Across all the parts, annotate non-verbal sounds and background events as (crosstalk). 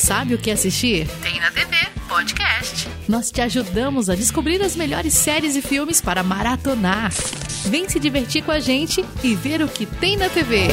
sabe o que assistir? Tem na TV Podcast. Nós te ajudamos a descobrir as melhores séries e filmes para maratonar. Vem se divertir com a gente e ver o que tem na TV.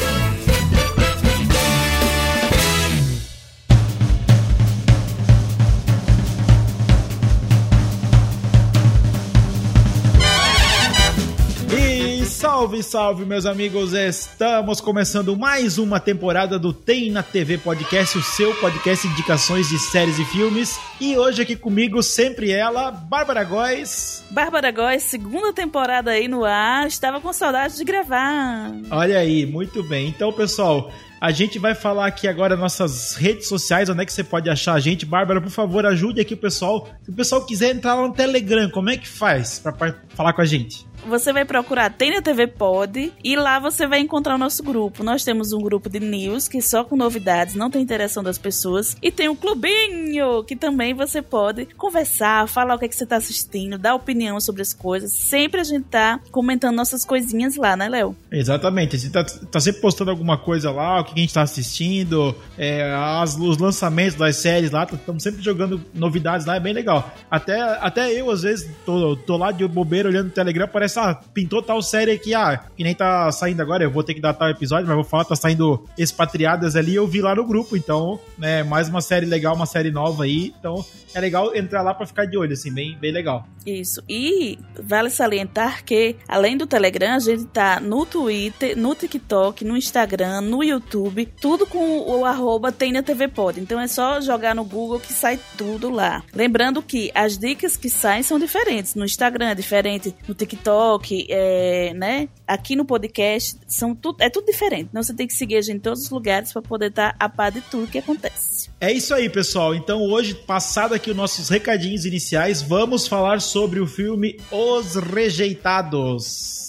Salve, salve, meus amigos! Estamos começando mais uma temporada do Tem na TV Podcast, o seu podcast de indicações de séries e filmes. E hoje aqui comigo, sempre ela, Bárbara Góes. Bárbara Góes, segunda temporada aí no ar, estava com saudade de gravar. Olha aí, muito bem. Então, pessoal, a gente vai falar aqui agora nossas redes sociais, onde é que você pode achar a gente. Bárbara, por favor, ajude aqui o pessoal. Se o pessoal quiser entrar lá no Telegram, como é que faz para falar com a gente? Você vai procurar Tem na TV Pod e lá você vai encontrar o nosso grupo. Nós temos um grupo de news que só com novidades, não tem interação das pessoas. E tem um clubinho que também você pode conversar, falar o que, é que você está assistindo, dar opinião sobre as coisas. Sempre a gente tá comentando nossas coisinhas lá, né, Léo? Exatamente. A gente tá, tá, sempre postando alguma coisa lá, o que a gente tá assistindo, é, as, os lançamentos das séries lá. Estamos sempre jogando novidades lá, é bem legal. Até, até eu, às vezes, tô, tô lá de bobeira olhando o Telegram, parece essa pintou tal série aqui, ah, que nem tá saindo agora, eu vou ter que dar tal episódio, mas vou falar, tá saindo Expatriadas ali, eu vi lá no grupo, então, né, mais uma série legal, uma série nova aí, então é legal entrar lá para ficar de olho, assim, bem, bem legal. Isso, e vale salientar que, além do Telegram, a gente tá no Twitter, no TikTok, no Instagram, no YouTube, tudo com o arroba tem na TV Pod, então é só jogar no Google que sai tudo lá. Lembrando que as dicas que saem são diferentes, no Instagram é diferente, no TikTok TikTok, é, né? Aqui no podcast, são tudo, é tudo diferente. Então você tem que seguir a gente em todos os lugares para poder estar tá a par de tudo que acontece. É isso aí, pessoal. Então hoje, passado aqui os nossos recadinhos iniciais, vamos falar sobre o filme Os Rejeitados.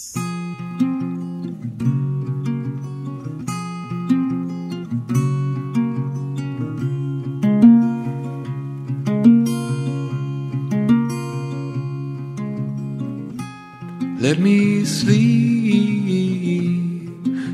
Let me sleep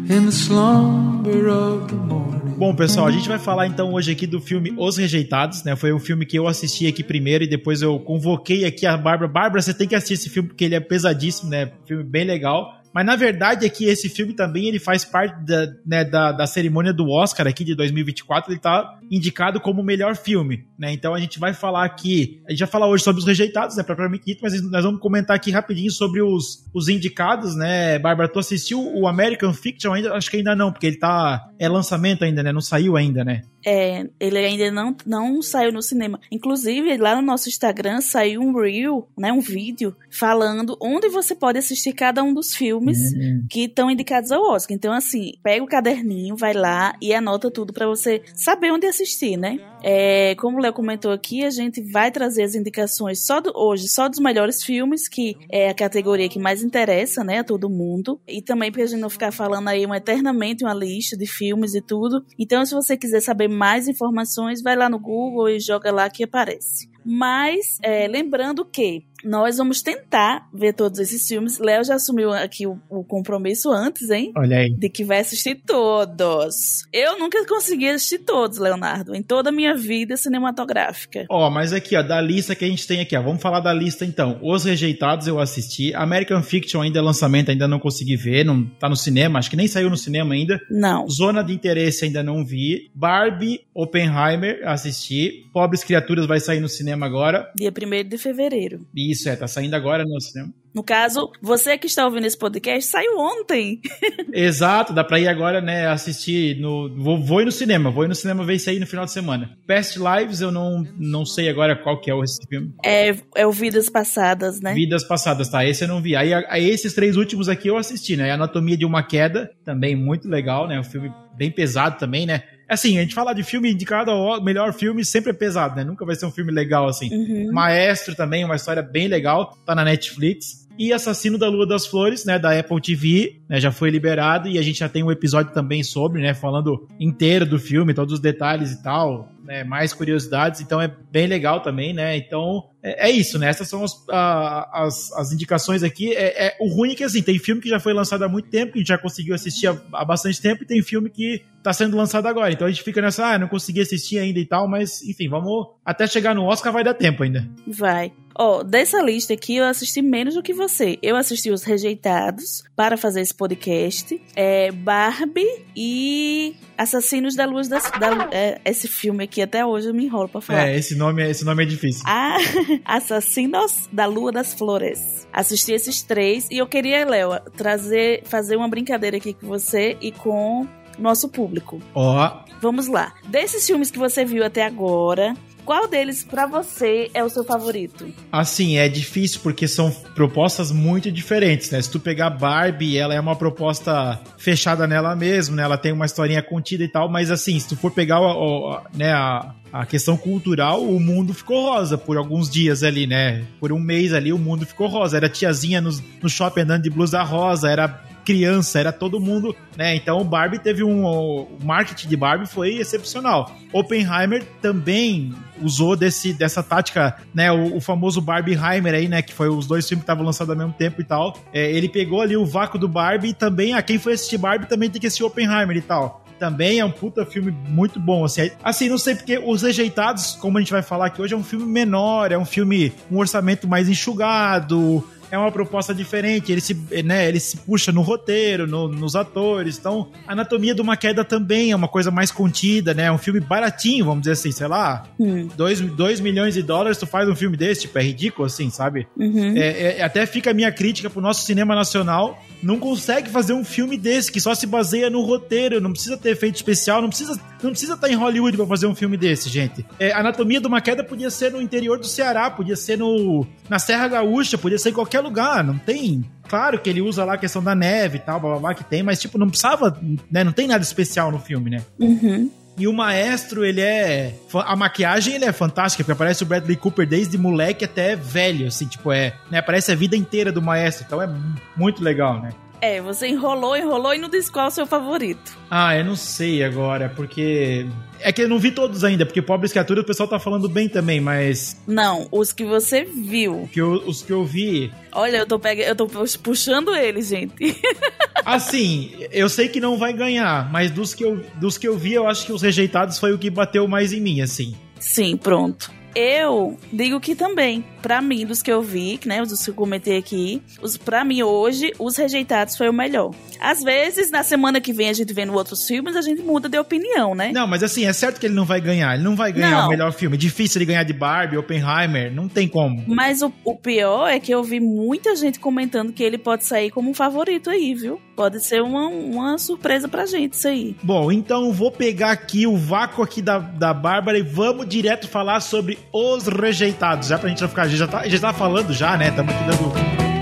in the slumber of the morning. Bom, pessoal, a gente vai falar então hoje aqui do filme Os Rejeitados, né? Foi um filme que eu assisti aqui primeiro e depois eu convoquei aqui a Bárbara. Bárbara, você tem que assistir esse filme porque ele é pesadíssimo, né? Filme bem legal. Mas na verdade é que esse filme também ele faz parte da, né, da, da cerimônia do Oscar aqui de 2024. Ele tá indicado como o melhor filme, né? Então a gente vai falar aqui. A gente vai falar hoje sobre os rejeitados, né? Propriamente dito, mas nós vamos comentar aqui rapidinho sobre os, os indicados, né? Bárbara, tu assistiu o American Fiction ainda? Acho que ainda não, porque ele tá. É lançamento ainda, né? Não saiu ainda, né? É, ele ainda não, não saiu no cinema. Inclusive, lá no nosso Instagram saiu um reel, né, um vídeo, falando onde você pode assistir cada um dos filmes uhum. que estão indicados ao Oscar. Então, assim, pega o caderninho, vai lá e anota tudo para você saber onde assistir, né? É, como o Léo comentou aqui, a gente vai trazer as indicações só do, hoje, só dos melhores filmes, que é a categoria que mais interessa, né, a todo mundo. E também pra gente não ficar falando aí uma, eternamente uma lista de filmes e tudo. Então, se você quiser saber mais informações, vai lá no Google e joga lá que aparece. Mas, é, lembrando que nós vamos tentar ver todos esses filmes. Léo já assumiu aqui o, o, compromisso antes, hein? Olha aí. De que vai assistir todos. Eu nunca consegui assistir todos, Leonardo, em toda a minha vida cinematográfica. Ó, oh, mas aqui, ó, da lista que a gente tem aqui, ó, vamos falar da lista então. Os Rejeitados eu assisti. American Fiction ainda é lançamento, ainda não consegui ver, não tá no cinema, acho que nem saiu no cinema ainda. Não. Zona de Interesse ainda não vi. Barbie, Oppenheimer, assisti. Pobres Criaturas vai sair no cinema agora. Dia 1 de fevereiro. Isso isso, é, tá saindo agora no cinema. No caso, você que está ouvindo esse podcast, saiu ontem. (laughs) Exato, dá pra ir agora, né, assistir no... Vou, vou ir no cinema, vou ir no cinema ver isso aí no final de semana. Past Lives, eu não, não sei agora qual que é esse filme. É, é o Vidas Passadas, né? Vidas Passadas, tá, esse eu não vi. Aí, aí esses três últimos aqui eu assisti, né, Anatomia de uma Queda, também muito legal, né, um filme bem pesado também, né, Assim, a gente fala de filme indicado ao melhor filme sempre é pesado, né? Nunca vai ser um filme legal assim. Uhum. Maestro também, uma história bem legal, tá na Netflix. E Assassino da Lua das Flores, né, da Apple TV, né, já foi liberado e a gente já tem um episódio também sobre, né, falando inteiro do filme, todos os detalhes e tal, né, mais curiosidades, então é bem legal também, né? Então é, é isso, né? Essas são as, a, as, as indicações aqui. É, é, o ruim é que assim, tem filme que já foi lançado há muito tempo, que a gente já conseguiu assistir há, há bastante tempo, e tem filme que tá sendo lançado agora. Então a gente fica nessa, ah, não consegui assistir ainda e tal, mas enfim, vamos até chegar no Oscar vai dar tempo ainda. Vai. Ó, oh, dessa lista aqui eu assisti menos do que você. Eu assisti Os Rejeitados para fazer esse podcast. É Barbie e Assassinos da Luz das. Da, é, esse filme aqui até hoje eu me enrolo pra falar. É, esse nome, esse nome é difícil. Ah, (laughs) Assassinos da Lua das Flores. Assisti esses três e eu queria, Léo, trazer, fazer uma brincadeira aqui com você e com nosso público. Ó. Oh. Vamos lá. Desses filmes que você viu até agora, qual deles para você é o seu favorito? Assim, é difícil porque são propostas muito diferentes, né? Se tu pegar Barbie, ela é uma proposta fechada nela mesma, né? Ela tem uma historinha contida e tal, mas assim, se tu for pegar o, o, né, a, a questão cultural, o mundo ficou rosa por alguns dias ali, né? Por um mês ali, o mundo ficou rosa. Era tiazinha no, no shopping andando de blusa rosa, era criança, era todo mundo, né? Então o Barbie teve um. O marketing de Barbie foi excepcional. Oppenheimer também usou desse, dessa tática, né? O, o famoso Barbieheimer aí, né? Que foi os dois filmes que estavam lançados ao mesmo tempo e tal. É, ele pegou ali o vácuo do Barbie e também, a quem foi assistir Barbie também tem que assistir Oppenheimer e tal também é um puta filme muito bom. Assim, assim, não sei porque Os Rejeitados, como a gente vai falar aqui hoje, é um filme menor, é um filme um orçamento mais enxugado, é uma proposta diferente, ele se, né, ele se puxa no roteiro, no, nos atores. Então, a Anatomia de uma Queda também é uma coisa mais contida, né? É um filme baratinho, vamos dizer assim, sei lá. 2 hum. milhões de dólares, tu faz um filme desse, tipo, é ridículo, assim, sabe? Uhum. É, é, até fica a minha crítica pro nosso cinema nacional. Não consegue fazer um filme desse, que só se baseia no roteiro, não precisa ter efeito especial, não precisa não precisa estar em Hollywood para fazer um filme desse, gente. É, Anatomia de uma Queda podia ser no interior do Ceará, podia ser no na Serra Gaúcha, podia ser em qualquer lugar, não tem. Claro que ele usa lá a questão da neve e tal, blá blá blá, que tem, mas tipo, não precisava, né? Não tem nada especial no filme, né? Uhum. E o maestro, ele é. A maquiagem ele é fantástica, porque aparece o Bradley Cooper desde moleque até velho, assim, tipo, é. Né, aparece a vida inteira do maestro, então é muito legal, né? É, você enrolou, enrolou e não disse qual é o seu favorito. Ah, eu não sei agora, porque. É que eu não vi todos ainda, porque Pobres Criaturas o pessoal tá falando bem também, mas. Não, os que você viu. Que eu, os que eu vi. Olha, eu tô, pega... eu tô puxando eles, gente. (laughs) assim, eu sei que não vai ganhar, mas dos que, eu, dos que eu vi, eu acho que os rejeitados foi o que bateu mais em mim, assim. Sim, pronto. Eu digo que também, para mim, dos que eu vi, né, dos que eu comentei aqui, os para mim hoje, os rejeitados foi o melhor. Às vezes, na semana que vem, a gente vendo outros filmes, a gente muda de opinião, né? Não, mas assim, é certo que ele não vai ganhar. Ele não vai ganhar não. o melhor filme. É difícil ele ganhar de Barbie, Oppenheimer, não tem como. Mas o, o pior é que eu vi muita gente comentando que ele pode sair como um favorito aí, viu? Pode ser uma, uma surpresa pra gente isso aí. Bom, então vou pegar aqui o vácuo aqui da, da Bárbara e vamos direto falar sobre os Rejeitados. Já pra gente não ficar. A gente já tá, já tá falando já, né? Estamos aqui dando.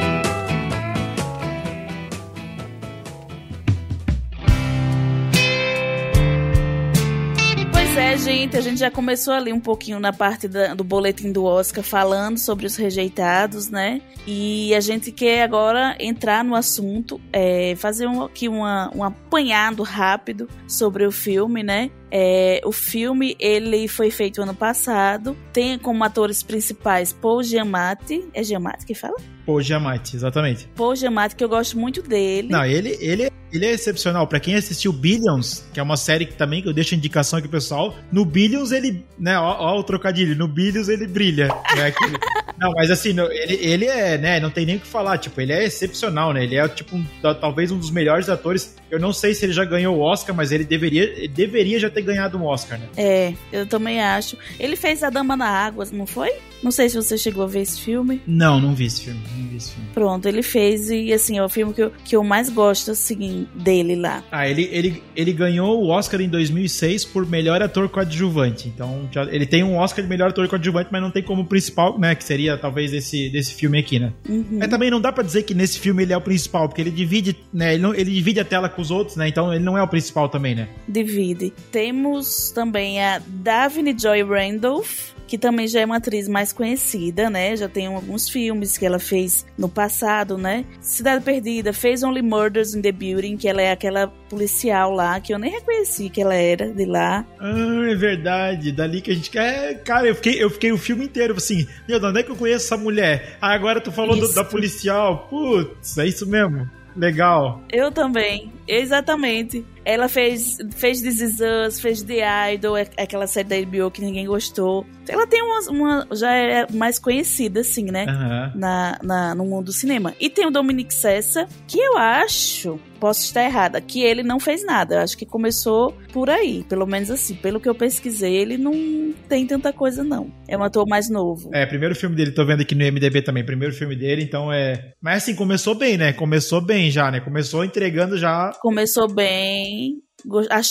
Gente, a gente já começou ali um pouquinho na parte da, do boletim do Oscar falando sobre os rejeitados, né? E a gente quer agora entrar no assunto, é, fazer um, aqui uma, um apanhado rápido sobre o filme, né? É, o filme ele foi feito ano passado, tem como atores principais Paul Giamatti, é Giamatti que fala? Paul Giamatti, exatamente. Paul Giamatti, que eu gosto muito dele. Não, ele, ele, ele é excepcional. Para quem assistiu Billions, que é uma série que também que eu deixo indicação aqui pro pessoal, no Billions ele, né, ó, ó o trocadilho, no Billions ele brilha. Né, que, não, mas assim, ele, ele é, né, não tem nem o que falar, tipo, ele é excepcional, né, ele é, tipo, um, talvez um dos melhores atores. Eu não sei se ele já ganhou o Oscar, mas ele deveria, ele deveria já ter ganhado um Oscar, né? É, eu também acho. Ele fez A Dama na Água, não foi? Não sei se você chegou a ver esse filme. Não, não vi esse filme. Não vi esse filme. Pronto, ele fez e assim, é o filme que eu, que eu mais gosto assim, dele lá. Ah, ele, ele, ele ganhou o Oscar em 2006 por melhor ator coadjuvante. Então, já, ele tem um Oscar de melhor ator coadjuvante, mas não tem como principal, né? Que seria talvez desse, desse filme aqui, né? Uhum. Mas também não dá para dizer que nesse filme ele é o principal, porque ele divide, né? Ele, não, ele divide a tela com os outros, né? Então ele não é o principal também, né? Divide. Temos também a Davine Joy Randolph que também já é uma atriz mais conhecida, né? Já tem alguns filmes que ela fez no passado, né? Cidade Perdida, fez Only Murders in the Building, que ela é aquela policial lá, que eu nem reconheci que ela era de lá. Ah, é verdade. Dali que a gente quer. Cara, eu fiquei, eu fiquei o filme inteiro assim, meu, de onde é que eu conheço essa mulher? Ah, agora tu falou do, da policial. Putz, é isso mesmo. Legal. Eu também. Exatamente. Ela fez, fez This Is Us, fez The Idol, é, aquela série da HBO que ninguém gostou. Ela tem uma, uma já é mais conhecida, assim, né? Uhum. Na, na, no mundo do cinema. E tem o Dominic Sessa, que eu acho, posso estar errada, que ele não fez nada. Eu acho que começou por aí. Pelo menos assim, pelo que eu pesquisei, ele não tem tanta coisa, não. É um ator mais novo. É, primeiro filme dele, tô vendo aqui no MDB também, primeiro filme dele, então é. Mas assim, começou bem, né? Começou bem já, né? Começou entregando já. Começou bem.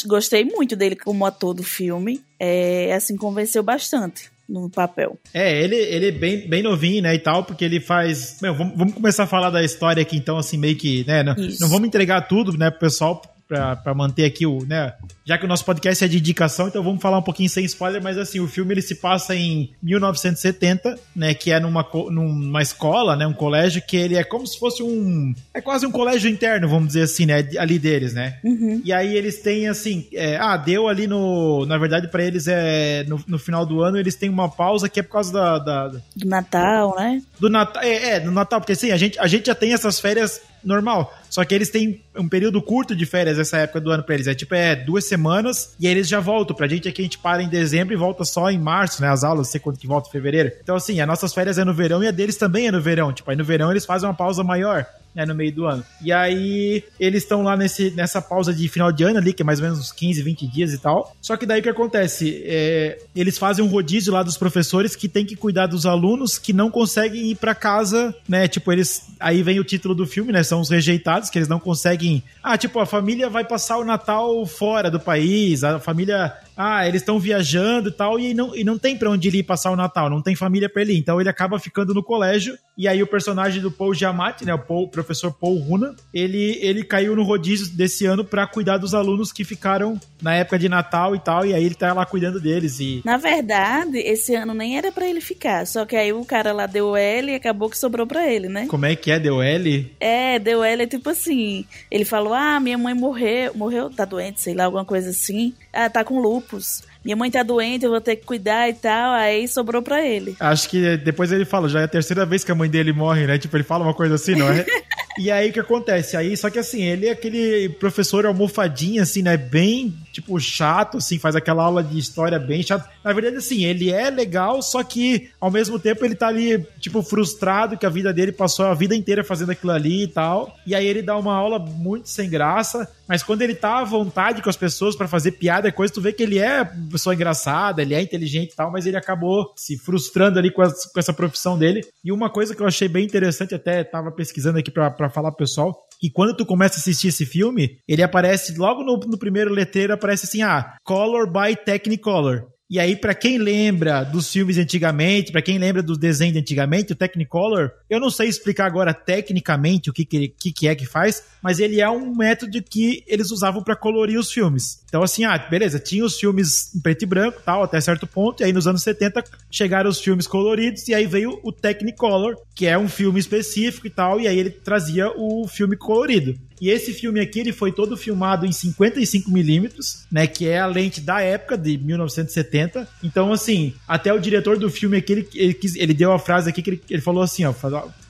Gostei muito dele como ator do filme. É, assim, convenceu bastante no papel. É, ele, ele é bem, bem novinho, né, e tal, porque ele faz... Meu, vamos, vamos começar a falar da história aqui, então, assim, meio que, né, não, não vamos entregar tudo, né, pro pessoal, para manter aqui o, né, já que o nosso podcast é de indicação, então vamos falar um pouquinho sem spoiler, mas assim, o filme ele se passa em 1970, né, que é numa, numa escola, né, um colégio que ele é como se fosse um, é quase um colégio interno, vamos dizer assim, né, ali deles, né? Uhum. E aí eles têm assim, é, ah, deu ali no, na verdade para eles é no, no, final do ano eles têm uma pausa que é por causa da, da do Natal, né? Do Natal, é, é, do Natal, porque assim, a gente a gente já tem essas férias normal. Só que eles têm um período curto de férias essa época do ano pra eles. É tipo, é duas semanas e aí eles já voltam. Pra gente aqui a gente para em dezembro e volta só em março, né? As aulas, não sei quando que volta em fevereiro. Então, assim, as nossas férias é no verão e a deles também é no verão. Tipo, aí no verão eles fazem uma pausa maior né, no meio do ano. E aí eles estão lá nesse, nessa pausa de final de ano ali, que é mais ou menos uns 15, 20 dias e tal. Só que daí o que acontece? É, eles fazem um rodízio lá dos professores que tem que cuidar dos alunos que não conseguem ir para casa, né? Tipo, eles. Aí vem o título do filme, né? São os rejeitados, que eles não conseguem. Ah, tipo, a família vai passar o Natal fora do país, a família ah, eles estão viajando e tal, e não, e não tem pra onde ele ir passar o Natal, não tem família pra ele ir. Então ele acaba ficando no colégio, e aí o personagem do Paul Giamatti, né, o, Paul, professor Paul Runa, ele, ele caiu no rodízio desse ano para cuidar dos alunos que ficaram na época de Natal e tal, e aí ele tá lá cuidando deles. E... Na verdade, esse ano nem era para ele ficar, só que aí o cara lá deu L e acabou que sobrou para ele, né? Como é que é, deu L? É, deu L é tipo assim, ele falou, ah, minha mãe morreu, morreu, tá doente, sei lá, alguma coisa assim, ah, tá com lupus minha mãe tá doente, eu vou ter que cuidar e tal. Aí sobrou pra ele. Acho que depois ele fala, já é a terceira vez que a mãe dele morre, né? Tipo, ele fala uma coisa assim, não é? (laughs) e aí o que acontece? Aí, só que assim, ele é aquele professor almofadinho, assim, né? Bem, tipo, chato, assim, faz aquela aula de história bem chato. Na verdade, assim, ele é legal, só que ao mesmo tempo ele tá ali, tipo, frustrado que a vida dele passou a vida inteira fazendo aquilo ali e tal. E aí ele dá uma aula muito sem graça. Mas quando ele tá à vontade com as pessoas para fazer piada e coisa, tu vê que ele é pessoa engraçada, ele é inteligente e tal, mas ele acabou se frustrando ali com, as, com essa profissão dele. E uma coisa que eu achei bem interessante, até tava pesquisando aqui para falar pro pessoal, que quando tu começa a assistir esse filme, ele aparece logo no, no primeiro letreiro, aparece assim, ah, Color by Technicolor. E aí, para quem lembra dos filmes antigamente, para quem lembra do desenho de antigamente, o Technicolor, eu não sei explicar agora tecnicamente o que, que, que é que faz, mas ele é um método que eles usavam para colorir os filmes. Então, assim, ah, beleza, tinha os filmes em preto e branco, tal, até certo ponto, e aí nos anos 70 chegaram os filmes coloridos, e aí veio o Technicolor, que é um filme específico e tal, e aí ele trazia o filme colorido. E esse filme aqui, ele foi todo filmado em 55mm, né? Que é a lente da época, de 1970. Então, assim, até o diretor do filme aqui, ele, ele, ele deu a frase aqui que ele, ele falou assim, ó,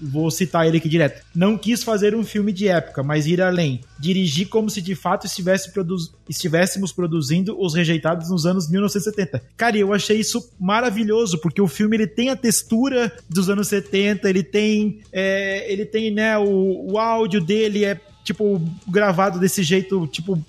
vou citar ele aqui direto. Não quis fazer um filme de época, mas ir além. Dirigir como se de fato estivesse produ estivéssemos produzindo Os Rejeitados nos anos 1970. Cara, eu achei isso maravilhoso, porque o filme ele tem a textura dos anos 70, ele tem, é, ele tem, né, o, o áudio dele é tipo, gravado desse jeito, tipo,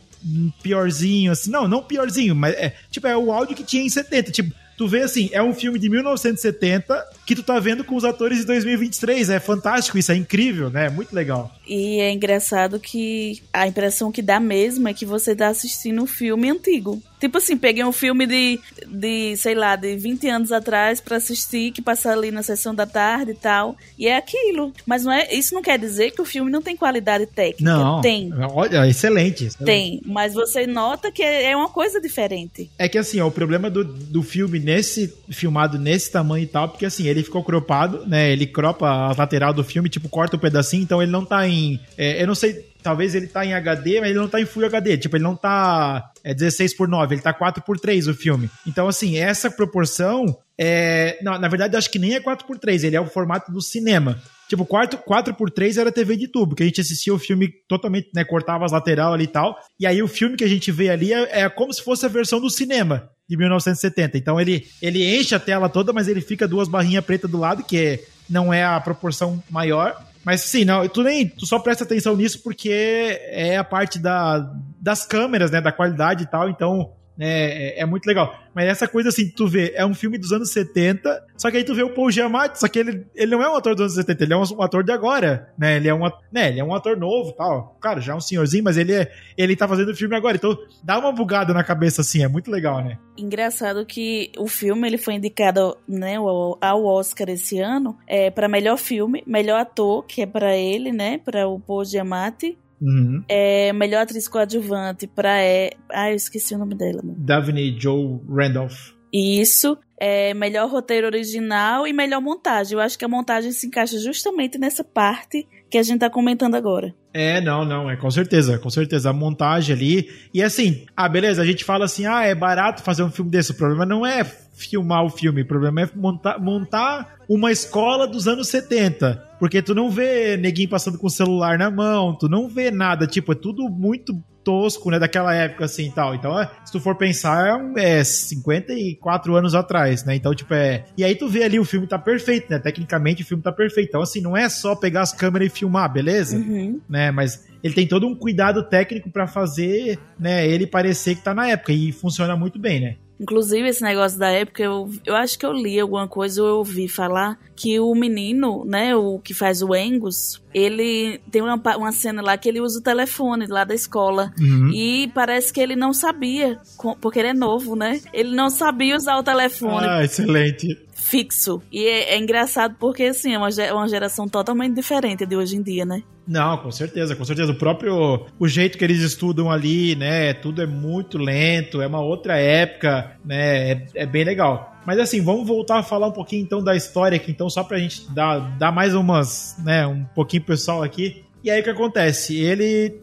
piorzinho, assim. Não, não piorzinho, mas é, tipo, é o áudio que tinha em 70. Tipo, tu vê assim, é um filme de 1970 que tu tá vendo com os atores de 2023. É fantástico isso, é incrível, né? É muito legal. E é engraçado que a impressão que dá mesmo é que você tá assistindo um filme antigo. Tipo assim, peguei um filme de, de sei lá, de 20 anos atrás para assistir, que passa ali na sessão da tarde e tal. E é aquilo. Mas não é, isso não quer dizer que o filme não tem qualidade técnica. Não. Tem. Olha, excelente. excelente. Tem. Mas você nota que é uma coisa diferente. É que assim, ó, o problema do, do filme nesse filmado nesse tamanho e tal, porque assim, ele ficou cropado, né? Ele cropa a lateral do filme, tipo, corta um pedacinho, então ele não tá em. É, eu não sei talvez ele tá em HD, mas ele não tá em Full HD. Tipo, ele não tá é, 16 por 9, ele tá 4 por 3 o filme. Então, assim, essa proporção é. Não, na verdade, acho que nem é 4 por 3 ele é o formato do cinema. Tipo, 4, 4 por 3 era TV de tubo, que a gente assistia o filme totalmente, né? Cortava as lateral ali e tal. E aí o filme que a gente vê ali é, é como se fosse a versão do cinema de 1970. Então ele, ele enche a tela toda, mas ele fica duas barrinhas pretas do lado, que é, não é a proporção maior. Mas sim, não, tu nem, tu só presta atenção nisso porque é a parte da, das câmeras, né, da qualidade e tal, então é, é, muito legal. Mas essa coisa assim, tu vê, é um filme dos anos 70, só que aí tu vê o Paul Giamatti, só que ele, ele não é um ator dos anos 70, ele é um, um ator de agora, né? Ele é um, né, ele é um ator novo tal. Cara, já é um senhorzinho, mas ele, é, ele tá fazendo o filme agora. Então dá uma bugada na cabeça assim, é muito legal, né? Engraçado que o filme ele foi indicado né, ao Oscar esse ano é, para melhor filme, melhor ator, que é para ele, né? Para o Paul Giamatti. Uhum. É, melhor atriz coadjuvante pra. É... Ah, eu esqueci o nome dela. Mano. Daphne Joe Randolph. Isso. É, melhor roteiro original e melhor montagem. Eu acho que a montagem se encaixa justamente nessa parte que a gente tá comentando agora. É, não, não, é com certeza, com certeza. A montagem ali. E assim, ah, beleza, a gente fala assim, ah, é barato fazer um filme desse. O problema não é filmar o filme, o problema é montar, montar uma escola dos anos 70. Porque tu não vê neguinho passando com o celular na mão, tu não vê nada, tipo, é tudo muito tosco, né, daquela época, assim, tal. Então, é, se tu for pensar, é 54 anos atrás, né, então, tipo, é... E aí tu vê ali, o filme tá perfeito, né, tecnicamente o filme tá perfeito. Então, assim, não é só pegar as câmeras e filmar, beleza? Uhum. Né, mas ele tem todo um cuidado técnico para fazer, né, ele parecer que tá na época, e funciona muito bem, né. Inclusive, esse negócio da época, eu, eu acho que eu li alguma coisa ou eu ouvi falar que o menino, né, o que faz o Angus, ele tem uma, uma cena lá que ele usa o telefone lá da escola. Uhum. E parece que ele não sabia, porque ele é novo, né? Ele não sabia usar o telefone. Ah, excelente fixo. E é, é, engraçado porque, assim, é uma, uma geração totalmente diferente de hoje em dia, né? Não, com certeza, com certeza. O próprio o jeito que eles estudam ali, né? Tudo é muito lento, é uma outra época, né? É, é bem legal. Mas assim, vamos voltar a falar um pouquinho então da história aqui, então, só pra gente dar, dar mais umas, né, um pouquinho pessoal aqui. E aí o que acontece? Ele.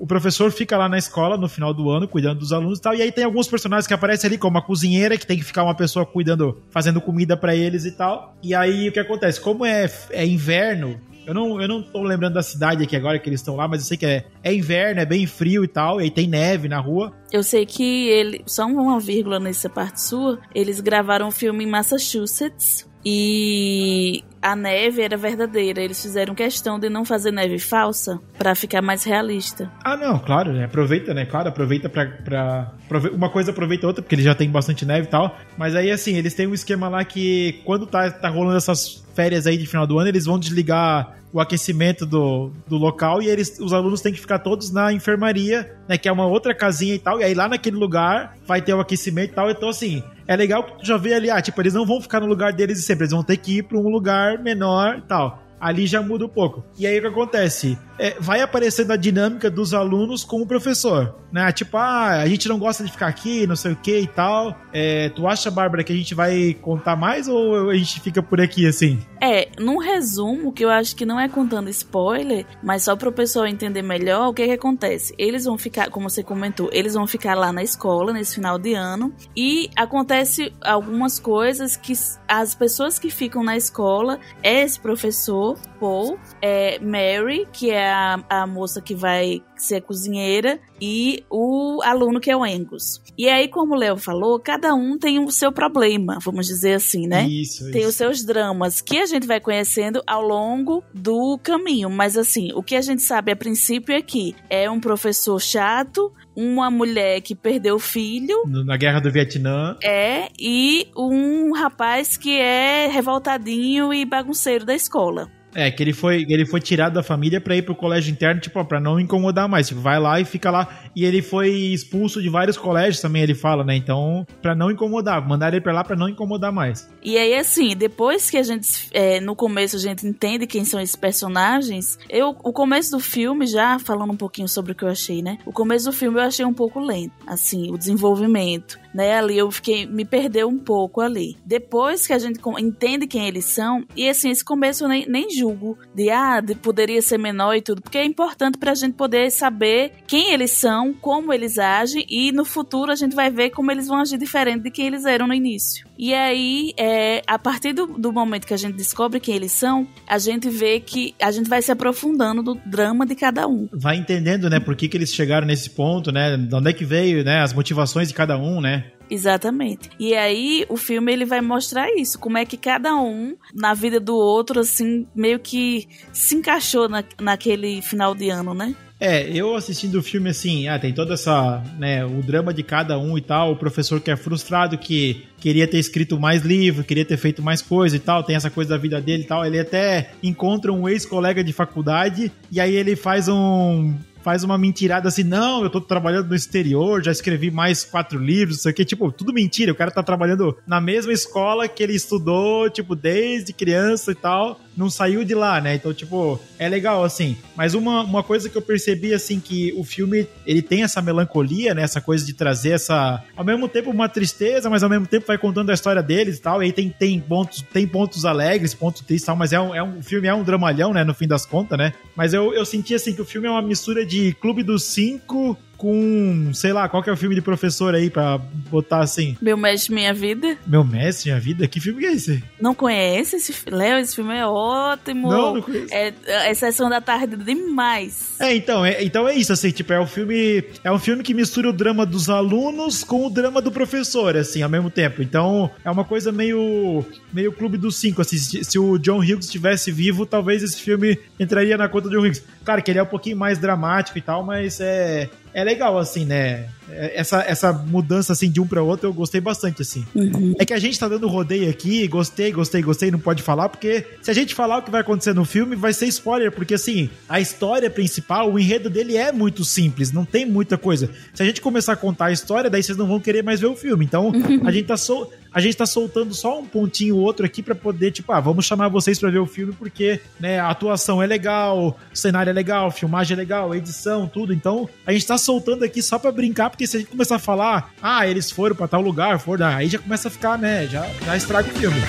O professor fica lá na escola no final do ano, cuidando dos alunos e tal. E aí tem alguns personagens que aparecem ali, como a cozinheira, que tem que ficar uma pessoa cuidando, fazendo comida para eles e tal. E aí o que acontece? Como é, é inverno, eu não, eu não tô lembrando da cidade aqui agora que eles estão lá, mas eu sei que é, é inverno, é bem frio e tal, e aí tem neve na rua. Eu sei que ele, só uma vírgula nessa parte sua, eles gravaram um filme em Massachusetts e a neve era verdadeira. Eles fizeram questão de não fazer neve falsa para ficar mais realista. Ah, não, claro, né? Aproveita, né? Claro, aproveita pra, pra, Uma coisa aproveita outra, porque eles já tem bastante neve e tal. Mas aí, assim, eles têm um esquema lá que quando tá, tá rolando essas férias aí de final do ano, eles vão desligar o aquecimento do, do local e eles, os alunos têm que ficar todos na enfermaria, né? Que é uma outra casinha e tal. E aí lá naquele lugar vai ter o aquecimento e tal. Então, assim, é legal que tu já vê ali, ah, tipo, eles não vão ficar no lugar deles de sempre, eles vão ter que ir para um lugar menor e tal. Ali já muda um pouco. E aí o que acontece? é, vai aparecendo a dinâmica dos alunos com o professor, né? Tipo, ah, a gente não gosta de ficar aqui, não sei o que e tal. É, tu acha, Bárbara, que a gente vai contar mais ou a gente fica por aqui assim? É, num resumo, que eu acho que não é contando spoiler, mas só para o pessoal entender melhor, o que que acontece? Eles vão ficar, como você comentou, eles vão ficar lá na escola nesse final de ano e acontece algumas coisas que as pessoas que ficam na escola é esse professor, Paul, é Mary, que é a, a moça que vai ser cozinheira, e o aluno que é o Angus. E aí, como o Léo falou, cada um tem o seu problema, vamos dizer assim, né? Isso, tem isso. os seus dramas que a gente vai conhecendo ao longo do caminho. Mas assim, o que a gente sabe a princípio é que é um professor chato, uma mulher que perdeu o filho. Na guerra do Vietnã. É, e um rapaz que é revoltadinho e bagunceiro da escola. É, que ele foi, ele foi tirado da família para ir pro colégio interno, tipo, para não incomodar mais. Tipo, vai lá e fica lá. E ele foi expulso de vários colégios também, ele fala, né? Então, para não incomodar, mandar ele para lá para não incomodar mais. E aí, assim, depois que a gente, é, no começo, a gente entende quem são esses personagens, eu, o começo do filme, já falando um pouquinho sobre o que eu achei, né? O começo do filme eu achei um pouco lento, assim, o desenvolvimento, né? Ali eu fiquei, me perdeu um pouco ali. Depois que a gente entende quem eles são, e assim, esse começo eu nem, nem julgo de, ah, de, poderia ser menor e tudo, porque é importante pra gente poder saber quem eles são, como eles agem, e no futuro a gente vai ver como eles vão agir diferente de quem eles eram no início. E aí, é, a partir do, do momento que a gente descobre quem eles são, a gente vê que a gente vai se aprofundando do drama de cada um. Vai entendendo, né, por que, que eles chegaram nesse ponto, né, de onde é que veio, né, as motivações de cada um, né. Exatamente. E aí o filme ele vai mostrar isso, como é que cada um na vida do outro assim meio que se encaixou na, naquele final de ano, né? É, eu assistindo o filme assim, ah, tem toda essa, né, o drama de cada um e tal, o professor que é frustrado que queria ter escrito mais livro, queria ter feito mais coisa e tal, tem essa coisa da vida dele e tal, ele até encontra um ex-colega de faculdade e aí ele faz um faz uma mentirada assim, não, eu tô trabalhando no exterior, já escrevi mais quatro livros, isso aqui, tipo, tudo mentira, o cara tá trabalhando na mesma escola que ele estudou, tipo, desde criança e tal, não saiu de lá, né? Então, tipo, é legal, assim. Mas uma, uma coisa que eu percebi, assim, que o filme, ele tem essa melancolia, né? Essa coisa de trazer essa, ao mesmo tempo, uma tristeza, mas ao mesmo tempo vai contando a história deles e tal, e aí tem, tem, pontos, tem pontos alegres, pontos tristes e tal, mas é um, é um o filme é um dramalhão, né? No fim das contas, né? Mas eu, eu senti, assim, que o filme é uma mistura de de Clube dos Cinco com, sei lá, qual que é o filme de professor aí pra botar assim? Meu Mestre Minha Vida. Meu Mestre Minha Vida? Que filme é esse? Não conhece esse Léo, esse filme é ótimo. Não, não conheço. É, é Sessão da Tarde demais. É, então, é, então é isso, assim, tipo, é um filme. É um filme que mistura o drama dos alunos com o drama do professor, assim, ao mesmo tempo. Então, é uma coisa meio. meio clube dos cinco, assim. Se, se o John Hughes estivesse vivo, talvez esse filme entraria na conta do John Hughes. Claro que ele é um pouquinho mais dramático e tal, mas é é legal, assim, né? Essa, essa mudança, assim, de um para outro, eu gostei bastante, assim. Uhum. É que a gente tá dando rodeio aqui, gostei, gostei, gostei, não pode falar, porque se a gente falar o que vai acontecer no filme, vai ser spoiler, porque, assim, a história principal, o enredo dele é muito simples, não tem muita coisa. Se a gente começar a contar a história, daí vocês não vão querer mais ver o filme. Então, uhum. a gente tá so a gente tá soltando só um pontinho ou outro aqui para poder, tipo, ah, vamos chamar vocês para ver o filme porque, né, a atuação é legal, o cenário é legal, a filmagem é legal, a edição, tudo. Então, a gente tá soltando aqui só para brincar, porque se a gente começar a falar, ah, eles foram para tal lugar, foram, aí já começa a ficar, né, já, já estraga o filme.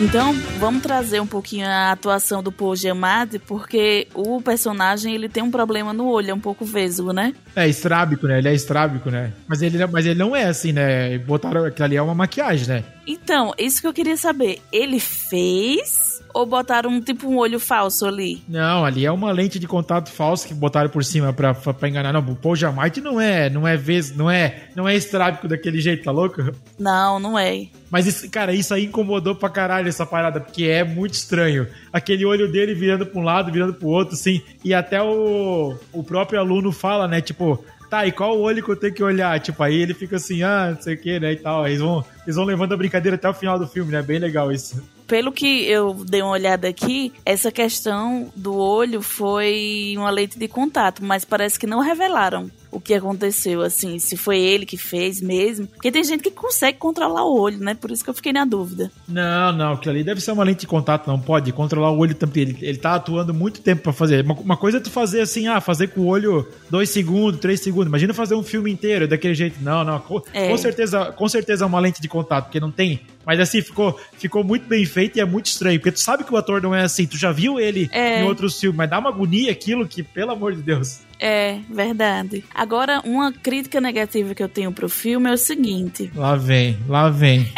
Então, vamos trazer um pouquinho a atuação do Paul Giamatti, porque o personagem ele tem um problema no olho, é um pouco vesgo, né? É estrábico, né? Ele é estrábico, né? Mas ele, mas ele não é assim, né? Botaram aquilo ali é uma maquiagem, né? Então, isso que eu queria saber. Ele fez ou botaram um, tipo um olho falso ali? Não, ali é uma lente de contato falso que botaram por cima pra, pra, enganar. Não, o Paul Giamatti não é, não é vez, não é, não é estrábico daquele jeito, tá louco? Não, não é. Mas, isso, cara, isso aí incomodou pra caralho essa parada, porque é muito estranho. Aquele olho dele virando pra um lado, virando pro outro, assim. E até o, o próprio aluno fala, né? Tipo, tá, e qual olho que eu tenho que olhar? Tipo, aí ele fica assim, ah, não sei o que, né? E tal. Aí eles vão, eles vão levando a brincadeira até o final do filme, né? Bem legal isso pelo que eu dei uma olhada aqui, essa questão do olho foi uma lente de contato, mas parece que não revelaram o que aconteceu, assim, se foi ele que fez mesmo. Porque tem gente que consegue controlar o olho, né? Por isso que eu fiquei na dúvida. Não, não, aquilo ali deve ser uma lente de contato, não pode controlar o olho também. Ele, ele tá atuando muito tempo para fazer. Uma, uma, coisa é tu fazer assim, ah, fazer com o olho dois segundos, três segundos. Imagina fazer um filme inteiro daquele jeito. Não, não. Com, é. com certeza, com certeza é uma lente de contato, porque não tem. Mas assim, ficou, ficou muito bem feito e é muito estranho. Porque tu sabe que o ator não é assim. Tu já viu ele é. em outros filmes, mas dá uma agonia aquilo que, pelo amor de Deus. É, verdade. Agora, uma crítica negativa que eu tenho pro filme é o seguinte. Lá vem, lá vem.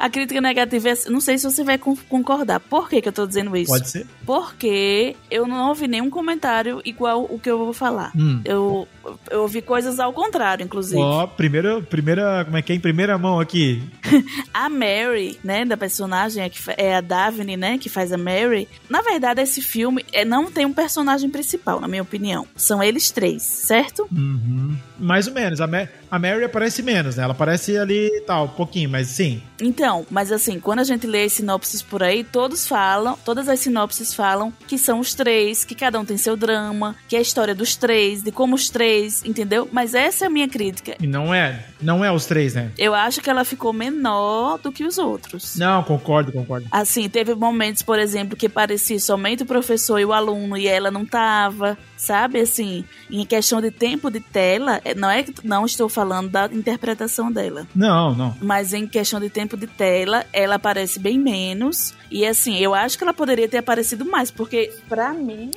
A crítica negativa é. Não sei se você vai concordar. Por que, que eu tô dizendo isso? Pode ser. Porque eu não ouvi nenhum comentário igual o que eu vou falar. Hum. Eu, eu ouvi coisas ao contrário, inclusive. Ó, oh, primeira, primeira. Como é que é? Em primeira mão aqui. (laughs) a Mary, né, da personagem, é, é a Daphne, né, que faz a Mary. Na verdade, esse filme é, não tem um personagem principal, na minha opinião. São eles três, certo? Uhum. Mais ou menos. A, Ma a Mary aparece menos, né? Ela aparece ali tal, um pouquinho, mas sim. Então, mas assim, quando a gente lê as sinopses por aí, todos falam, todas as sinopses falam que são os três, que cada um tem seu drama, que é a história dos três, de como os três, entendeu? Mas essa é a minha crítica. E não é, não é os três, né? Eu acho que ela ficou menor do que os outros. Não, concordo, concordo. Assim, teve momentos, por exemplo, que parecia somente o professor e o aluno e ela não tava, sabe? Assim, em questão de tempo de tela, é, não é que não estou falando da interpretação dela. Não, não. Mas em questão de tempo de tela, ela aparece bem menos. E assim, eu acho que ela poderia ter aparecido mais, porque para mim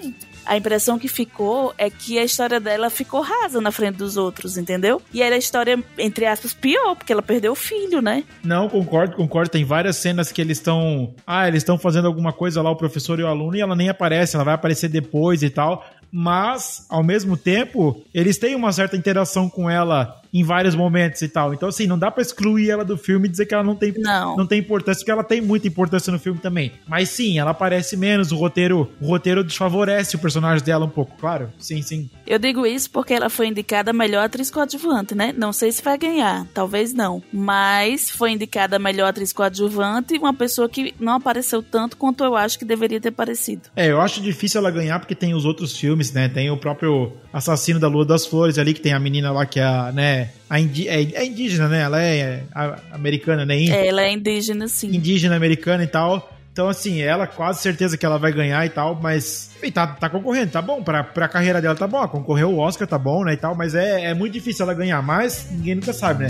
a impressão que ficou é que a história dela ficou rasa na frente dos outros, entendeu? E era a história, entre aspas, pior, porque ela perdeu o filho, né? Não, concordo, concordo. Tem várias cenas que eles estão. Ah, eles estão fazendo alguma coisa lá, o professor e o aluno, e ela nem aparece, ela vai aparecer depois e tal. Mas, ao mesmo tempo, eles têm uma certa interação com ela em vários momentos e tal. Então, assim, não dá pra excluir ela do filme e dizer que ela não tem, Não. não tem importância, porque ela tem muita importância no filme também. Mas sim, ela aparece menos, o roteiro, o roteiro desfavorece o personagem dela um pouco, claro. Sim, sim. Eu digo isso porque ela foi indicada a melhor atriz coadjuvante, né? Não sei se vai ganhar, talvez não. Mas foi indicada a melhor atriz coadjuvante e uma pessoa que não apareceu tanto quanto eu acho que deveria ter aparecido. É, eu acho difícil ela ganhar porque tem os outros filmes, né? Tem o próprio Assassino da Lua das Flores ali, que tem a menina lá que é a, né? A indi é, é indígena, né? Ela é a- americana, né? Índia. Ela é indígena, sim. indígena americana e tal. Então, assim, ela quase certeza que ela vai ganhar e tal, mas. Enfim, tá, tá concorrendo, tá bom. Pra, pra carreira dela tá bom. Concorreu o Oscar, tá bom, né? E tal, mas é, é muito difícil ela ganhar. Mas ninguém nunca sabe, né?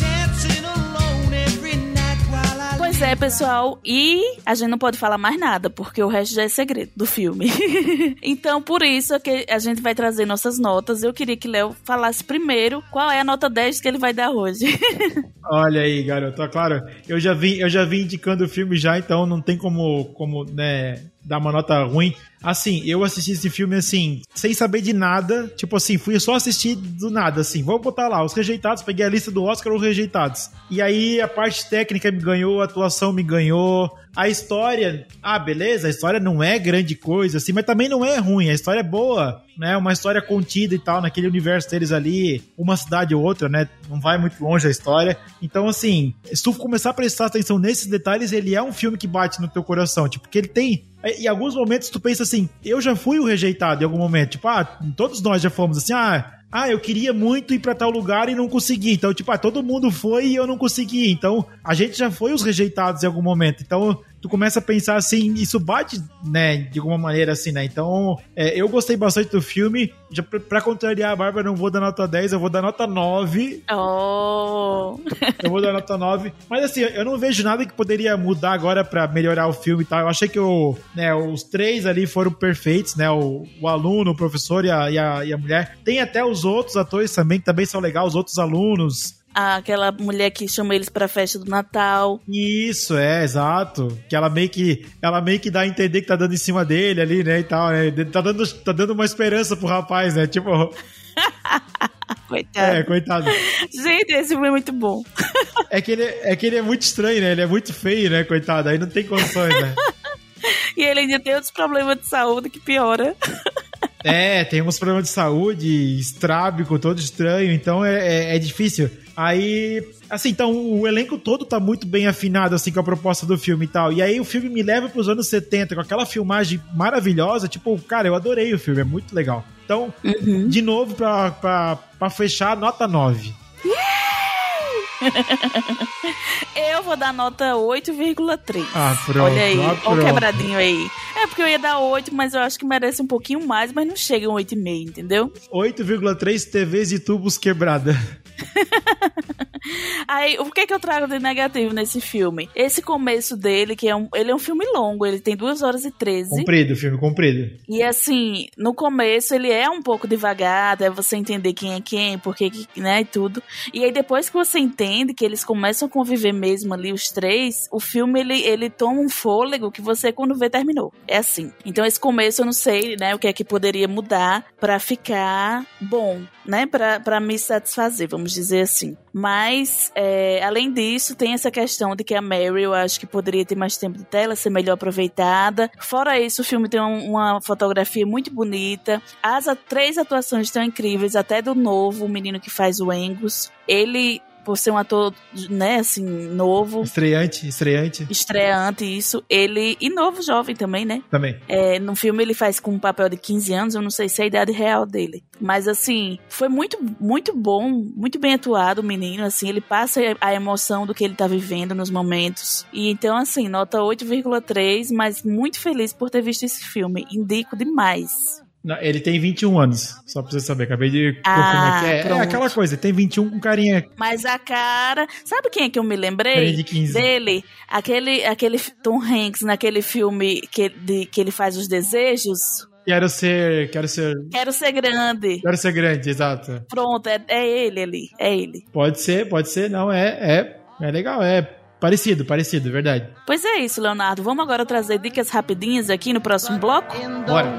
É, pessoal, e a gente não pode falar mais nada, porque o resto já é segredo do filme. (laughs) então, por isso é que a gente vai trazer nossas notas. Eu queria que Léo falasse primeiro qual é a nota 10 que ele vai dar hoje. (laughs) Olha aí, garoto. Claro, eu já vim, eu já vim indicando o filme já, então não tem como, como né, dar uma nota ruim. Assim, eu assisti esse filme assim, sem saber de nada. Tipo assim, fui só assistir do nada, assim. Vou botar lá, os rejeitados, peguei a lista do Oscar, os rejeitados. E aí a parte técnica me ganhou, a atuação me ganhou. A história, ah, beleza, a história não é grande coisa, assim, mas também não é ruim, a história é boa, né? Uma história contida e tal, naquele universo deles ali, uma cidade ou outra, né? Não vai muito longe a história. Então, assim, se tu começar a prestar atenção nesses detalhes, ele é um filme que bate no teu coração, tipo, que ele tem. Em alguns momentos tu pensa assim, eu já fui o rejeitado em algum momento, tipo, ah, todos nós já fomos assim, ah, ah, eu queria muito ir pra tal lugar e não consegui. Então, tipo, ah, todo mundo foi e eu não consegui. Então, a gente já foi os rejeitados em algum momento. Então, tu começa a pensar assim, isso bate, né, de alguma maneira assim, né? Então, é, eu gostei bastante do filme. Já pra, pra contrariar a Bárbara, eu não vou dar nota 10, eu vou dar nota 9. Oh! Eu vou dar nota 9. Mas assim, eu não vejo nada que poderia mudar agora pra melhorar o filme e tal. Eu achei que o, né, os três ali foram perfeitos, né? O, o aluno, o professor e a, e, a, e a mulher. Tem até os outros atores também, que também são legais, os outros alunos. Aquela mulher que chama eles pra festa do Natal. Isso, é, exato. Que ela meio que, ela meio que dá a entender que tá dando em cima dele ali, né, e tal, né? Tá dando, tá dando uma esperança pro rapaz, né? Tipo, (laughs) Coitado. é, coitado. Gente, esse filme é muito bom. É que, ele, é que ele é muito estranho, né? Ele é muito feio, né, coitado? Aí não tem condições, né? (laughs) E ele ainda tem outros problemas de saúde que piora. É, tem uns problemas de saúde, estrábico, todo estranho, então é, é, é difícil. Aí, assim, então o elenco todo tá muito bem afinado, assim, com a proposta do filme e tal. E aí o filme me leva pros anos 70, com aquela filmagem maravilhosa. Tipo, cara, eu adorei o filme, é muito legal. Então, de novo, pra, pra, pra fechar, nota 9. (laughs) Eu vou dar nota 8,3. Ah, pronto. Olha aí, ah, olha o quebradinho aí. É porque eu ia dar 8, mas eu acho que merece um pouquinho mais, mas não chega em 8,5, entendeu? 8,3 TVs e tubos quebrada. (laughs) Aí, o que é que eu trago de negativo nesse filme? Esse começo dele, que é um, ele é um filme longo, ele tem 2 horas e 13. Comprido, filme comprido. E assim, no começo ele é um pouco devagar, até você entender quem é quem, porque, né, e tudo. E aí depois que você entende que eles começam a conviver mesmo ali, os três, o filme ele, ele toma um fôlego que você quando vê terminou. É assim. Então esse começo eu não sei, né, o que é que poderia mudar pra ficar bom, né, pra, pra me satisfazer, vamos dizer assim. Mas, é, além disso, tem essa questão de que a Mary, eu acho que poderia ter mais tempo de tela, ser melhor aproveitada. Fora isso, o filme tem um- uma fotografia muito bonita. As três atuações estão incríveis, até do novo, o menino que faz o Angus. Ele por ser um ator, né, assim, novo. Estreante, estreante. Estreante, isso. Ele. E novo, jovem também, né? Também. É, no filme ele faz com um papel de 15 anos, eu não sei se é a idade real dele. Mas assim, foi muito, muito bom, muito bem atuado o menino, assim, ele passa a emoção do que ele tá vivendo nos momentos. E então, assim, nota 8,3, mas muito feliz por ter visto esse filme. Indico demais. Não, ele tem 21 anos, só pra você saber. Acabei de. Ah, é, é, aquela coisa, tem 21 com carinha. Mas a cara. Sabe quem é que eu me lembrei? De 15. Dele. Aquele, aquele Tom Hanks naquele filme que, de, que ele faz os desejos. Quero ser. Quero ser. Quero ser grande. Quero ser grande, exato. Pronto, é, é ele ali. É ele. Pode ser, pode ser. Não, é. É, é legal, é. Parecido, parecido, verdade. Pois é isso, Leonardo. Vamos agora trazer dicas rapidinhas aqui no próximo bloco? Bora.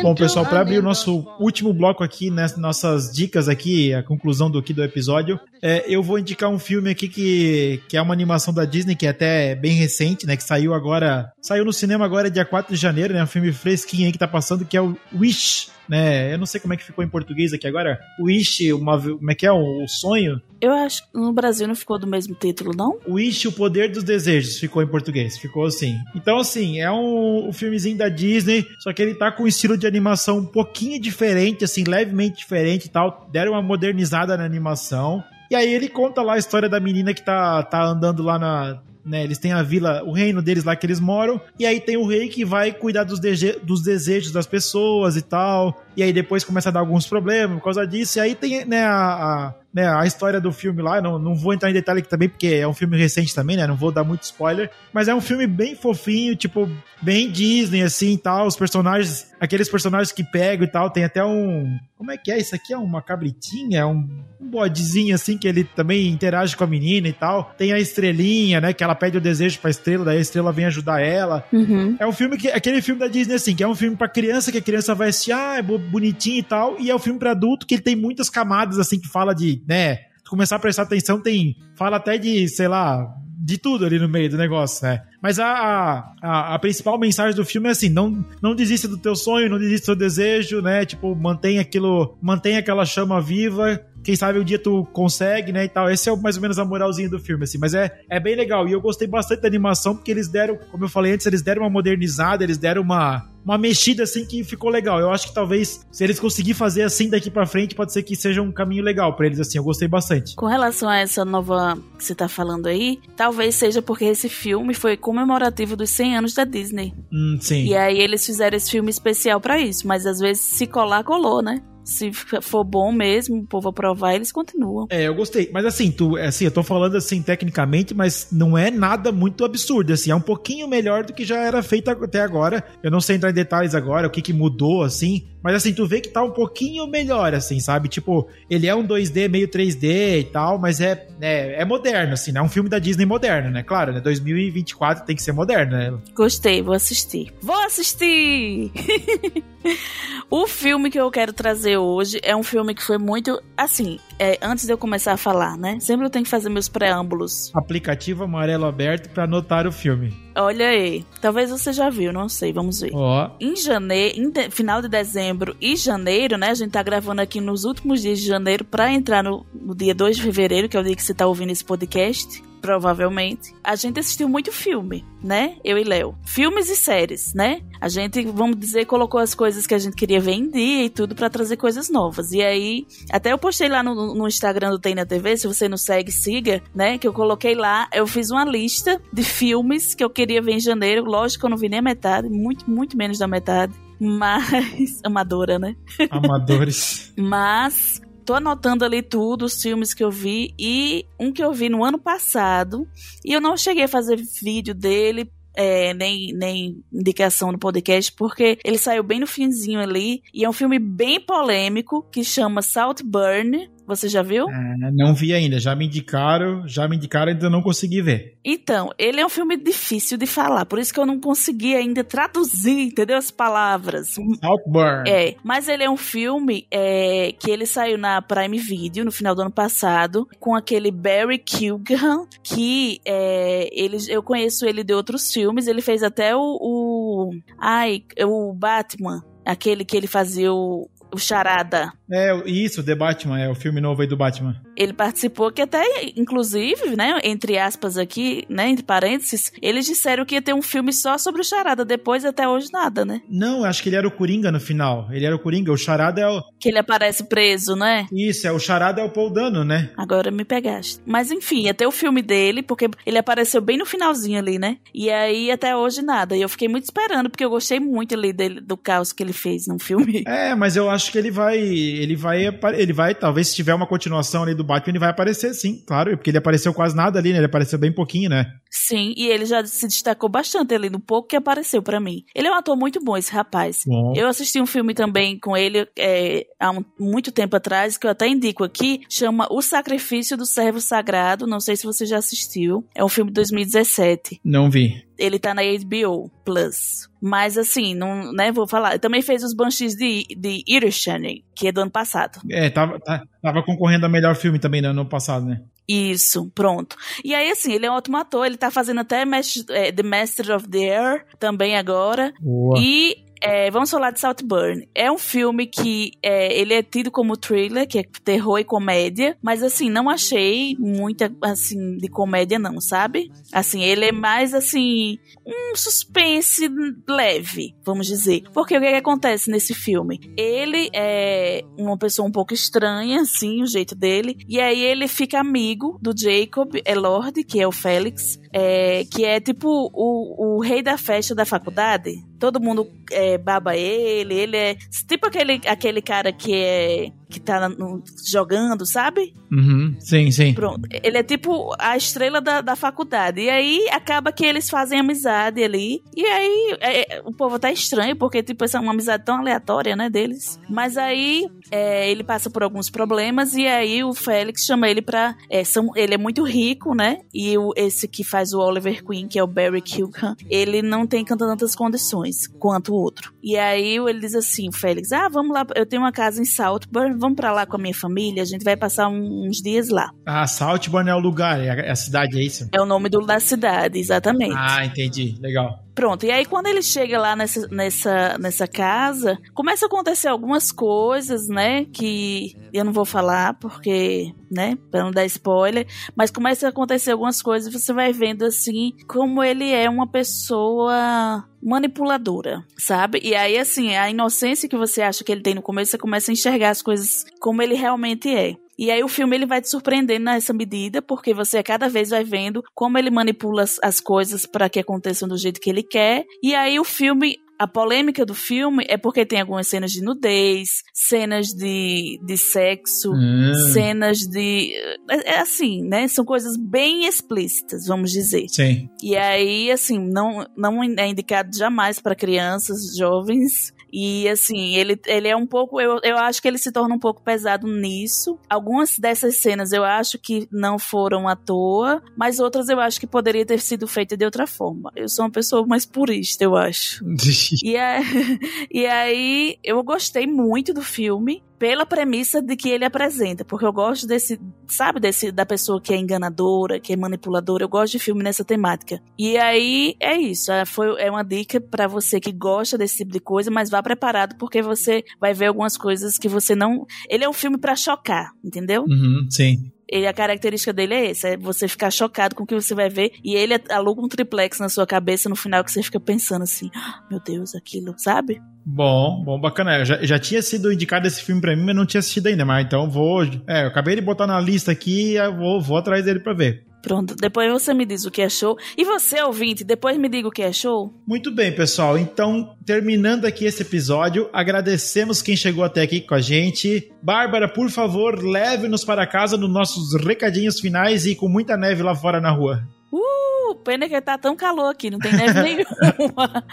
Bom, pessoal, para abrir o nosso último bloco aqui, nas nossas dicas aqui, a conclusão do, aqui do episódio, é, eu vou indicar um filme aqui que, que é uma animação da Disney, que é até bem recente, né? Que saiu agora. Saiu no cinema agora dia 4 de janeiro, né? Um filme fresquinho aí que tá passando, que é o Wish né? Eu não sei como é que ficou em português aqui agora. Wish, uma, como é que é? O, o sonho? Eu acho que no Brasil não ficou do mesmo título, não? Wish, o poder dos desejos, ficou em português. Ficou assim. Então, assim, é um, um filmezinho da Disney, só que ele tá com um estilo de animação um pouquinho diferente, assim, levemente diferente e tal. Deram uma modernizada na animação. E aí ele conta lá a história da menina que tá, tá andando lá na, né? Eles têm a vila, o reino deles lá que eles moram, e aí tem o rei que vai cuidar dos, dos desejos das pessoas e tal, e aí depois começa a dar alguns problemas por causa disso, e aí tem, né, a, a né, a história do filme lá, não, não vou entrar em detalhe aqui também, porque é um filme recente também, né? Não vou dar muito spoiler. Mas é um filme bem fofinho, tipo, bem Disney, assim e tal. Os personagens, aqueles personagens que pegam e tal, tem até um. Como é que é? Isso aqui é uma cabritinha, é um, um bodezinho assim que ele também interage com a menina e tal. Tem a estrelinha, né? Que ela pede o desejo pra estrela, daí a estrela vem ajudar ela. Uhum. É um filme que. Aquele filme da Disney, assim, que é um filme pra criança, que a criança vai assistir, ah, é bonitinho e tal. E é um filme pra adulto que ele tem muitas camadas, assim, que fala de né? Começar a prestar atenção, tem. Fala até de, sei lá, de tudo ali no meio do negócio, né? Mas a, a, a, principal mensagem do filme é assim: não, não desista do teu sonho, não desista do teu desejo, né? Tipo, mantém aquilo, mantém aquela chama viva. Quem sabe um dia tu consegue, né? E tal. Esse é mais ou menos a moralzinha do filme, assim. Mas é, é bem legal. E eu gostei bastante da animação, porque eles deram, como eu falei antes, eles deram uma modernizada, eles deram uma, uma mexida assim que ficou legal. Eu acho que talvez, se eles conseguirem fazer assim daqui para frente, pode ser que seja um caminho legal para eles, assim. Eu gostei bastante. Com relação a essa nova que você tá falando aí, talvez seja porque esse filme foi comemorativo dos 100 anos da Disney. Hum, sim. E aí eles fizeram esse filme especial para isso, mas às vezes se colar, colou, né? se for bom mesmo, o povo aprovar, eles continuam. É, eu gostei. Mas assim, tu, assim, eu tô falando assim tecnicamente, mas não é nada muito absurdo, assim, é um pouquinho melhor do que já era feito até agora. Eu não sei entrar em detalhes agora, o que que mudou, assim, mas assim, tu vê que tá um pouquinho melhor, assim, sabe? Tipo, ele é um 2D, meio 3D e tal, mas é, é, é moderno, assim, né? É um filme da Disney moderno, né? Claro, né? 2024 tem que ser moderno, né? Gostei, vou assistir. Vou assistir! (laughs) o filme que eu quero trazer hoje é um filme que foi muito. Assim, é, antes de eu começar a falar, né? Sempre eu tenho que fazer meus preâmbulos. Aplicativo amarelo aberto para anotar o filme. Olha aí. Talvez você já viu, não sei, vamos ver. Ó. Oh. Em janeiro, em de, final de dezembro e janeiro, né? A gente tá gravando aqui nos últimos dias de janeiro para entrar no, no dia 2 de fevereiro, que é o dia que você tá ouvindo esse podcast provavelmente, a gente assistiu muito filme, né? Eu e Léo. Filmes e séries, né? A gente, vamos dizer, colocou as coisas que a gente queria ver em dia e tudo para trazer coisas novas. E aí, até eu postei lá no, no Instagram do Tem na TV, se você não segue, siga, né? Que eu coloquei lá, eu fiz uma lista de filmes que eu queria ver em janeiro. Lógico que eu não vi nem a metade, muito, muito menos da metade (laughs) mas amadora, né? Amadores. mas tô anotando ali tudo, os filmes que eu vi e um que eu vi no ano passado. E eu não cheguei a fazer vídeo dele. É, nem, nem indicação no podcast, porque ele saiu bem no finzinho ali. E é um filme bem polêmico que chama Saltburn. Você já viu? É, não vi ainda, já me indicaram, já me indicaram, ainda não consegui ver. Então, ele é um filme difícil de falar, por isso que eu não consegui ainda traduzir, entendeu? As palavras. Saltburn. É, mas ele é um filme é, que ele saiu na Prime Video no final do ano passado, com aquele Barry Keoghan, que é, ele, eu conheço ele de outros filmes, ele fez até o, o ai, o Batman, aquele que ele fazia o o Charada. É, isso, The Batman, é o filme novo aí do Batman. Ele participou que até, inclusive, né, entre aspas aqui, né, entre parênteses, eles disseram que ia ter um filme só sobre o Charada, depois até hoje nada, né? Não, acho que ele era o Coringa no final. Ele era o Coringa, o Charada é o... Que ele aparece preso, né? Isso, é o Charada é o Paul Dano, né? Agora me pegaste. Mas enfim, ia ter o filme dele, porque ele apareceu bem no finalzinho ali, né? E aí até hoje nada. E eu fiquei muito esperando, porque eu gostei muito ali dele, do caos que ele fez no filme. É, mas eu acho que ele vai. Ele vai. Ele vai. Talvez se tiver uma continuação ali do Batman, ele vai aparecer sim, claro. Porque ele apareceu quase nada ali, né? Ele apareceu bem pouquinho, né? Sim, e ele já se destacou bastante ali no pouco que apareceu para mim. Ele é um ator muito bom, esse rapaz. Bom. Eu assisti um filme também com ele é, há um, muito tempo atrás, que eu até indico aqui, chama O Sacrifício do Servo Sagrado. Não sei se você já assistiu. É um filme de 2017. Não vi. Ele tá na HBO Plus. Mas assim, não, né, vou falar. Ele também fez os Banshees de, de Irishan, que é do ano passado. É, tava, tá- tava concorrendo a melhor filme também no ano passado, né? Isso, pronto. E aí, assim, ele é um ótimo ator, ele tá fazendo até é, The Master of the Air também agora. Boa. E é, vamos falar de Saltburn. É um filme que é, ele é tido como thriller, que é terror e comédia, mas assim, não achei muita assim de comédia não, sabe? Assim, ele é mais assim um suspense leve, vamos dizer. Porque o que, que acontece nesse filme? Ele é uma pessoa um pouco estranha, assim, o jeito dele, e aí ele fica amigo do Jacob Elord, que é o Félix, é, que é tipo o, o rei da festa da faculdade. Todo mundo é, baba ele, ele é tipo aquele, aquele cara que é que tá no- jogando, sabe? Uhum. Sim, sim. Pronto. Ele é tipo a estrela da, da faculdade. E aí acaba que eles fazem amizade ali. E aí é, o povo tá estranho, porque tipo, essa é uma amizade tão aleatória, né, deles. Mas aí é, ele passa por alguns problemas e aí o Félix chama ele pra. é, são, ele é muito rico, né? E o, esse que faz o Oliver Queen, que é o Barry Kilgan, ele não tem tantas condições quanto o outro. E aí ele diz assim, o Félix, ah, vamos lá, eu tenho uma casa em Saltburn, vamos pra lá com a minha família, a gente vai passar uns dias lá. Ah, Saltburn é o lugar, é a, é a cidade, é isso? É o nome do, da cidade, exatamente. Ah, entendi. Legal. Pronto, e aí quando ele chega lá nessa, nessa, nessa casa, começa a acontecer algumas coisas, né? Que eu não vou falar porque, né? Pra não dar spoiler, mas começa a acontecer algumas coisas e você vai vendo assim como ele é uma pessoa manipuladora, sabe? E aí, assim, a inocência que você acha que ele tem no começo, você começa a enxergar as coisas como ele realmente é. E aí o filme ele vai te surpreendendo nessa medida, porque você cada vez vai vendo como ele manipula as, as coisas para que aconteçam do jeito que ele quer. E aí o filme a polêmica do filme é porque tem algumas cenas de nudez, cenas de, de sexo, Hum. cenas de. É, é assim, né? São coisas bem explícitas, vamos dizer. Sim. E aí, assim, não, não é indicado jamais para crianças, jovens. E assim, ele, ele é um pouco. Eu, eu acho que ele se torna um pouco pesado nisso. Algumas dessas cenas eu acho que não foram à toa, mas outras eu acho que poderia ter sido feita de outra forma. Eu sou uma pessoa mais purista, eu acho. (laughs) E, é- (laughs) e aí eu gostei muito do filme pela premissa de que ele apresenta, porque eu gosto desse, sabe, desse da pessoa que é enganadora, que é manipuladora. Eu gosto de filme nessa temática. E aí é isso, é, foi é uma dica pra você que gosta desse tipo de coisa, mas vá preparado porque você vai ver algumas coisas que você não, ele é um filme pra chocar, entendeu? Uhum, sim. Ele, a característica dele é essa, é você ficar chocado com o que você vai ver e ele aluga um triplex na sua cabeça no final que você fica pensando assim, "Ah, meu Deus, aquilo, sabe? Bom, bom, bacana. Eu já, já tinha sido indicado esse filme pra mim, mas não tinha assistido ainda. Mas então vou. É, eu acabei de botar na lista aqui e vou, vou atrás dele pra ver. Pronto, depois você me diz o que achou. E você, ouvinte, depois me diga o que achou. Muito bem, pessoal. Então, terminando aqui esse episódio, agradecemos quem chegou até aqui com a gente. Bárbara, por favor, leve-nos para casa nos nossos recadinhos finais e com muita neve lá fora na rua. Uh, pena que tá tão calor aqui, não tem neve (laughs) nenhuma.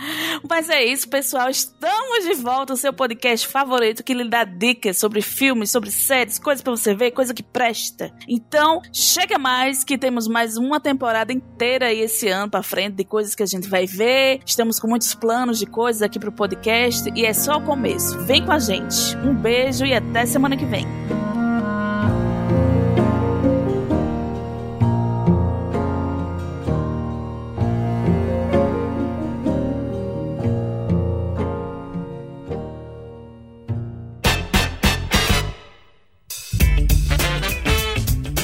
Mas é isso, pessoal. Estamos de volta, o seu podcast favorito que lhe dá dicas sobre filmes, sobre séries, coisas pra você ver, coisa que presta. Então, chega mais que temos mais uma temporada inteira aí esse ano pra frente de coisas que a gente vai ver. Estamos com muitos planos de coisas aqui pro podcast e é só o começo. Vem com a gente. Um beijo e até semana que vem.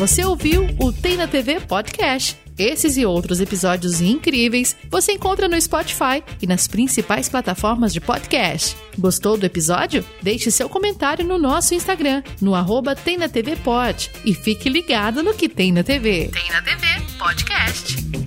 Você ouviu o Tem na TV Podcast. Esses e outros episódios incríveis você encontra no Spotify e nas principais plataformas de podcast. Gostou do episódio? Deixe seu comentário no nosso Instagram, no arroba Tem na TV. E fique ligado no que tem na TV. Tem na TV Podcast.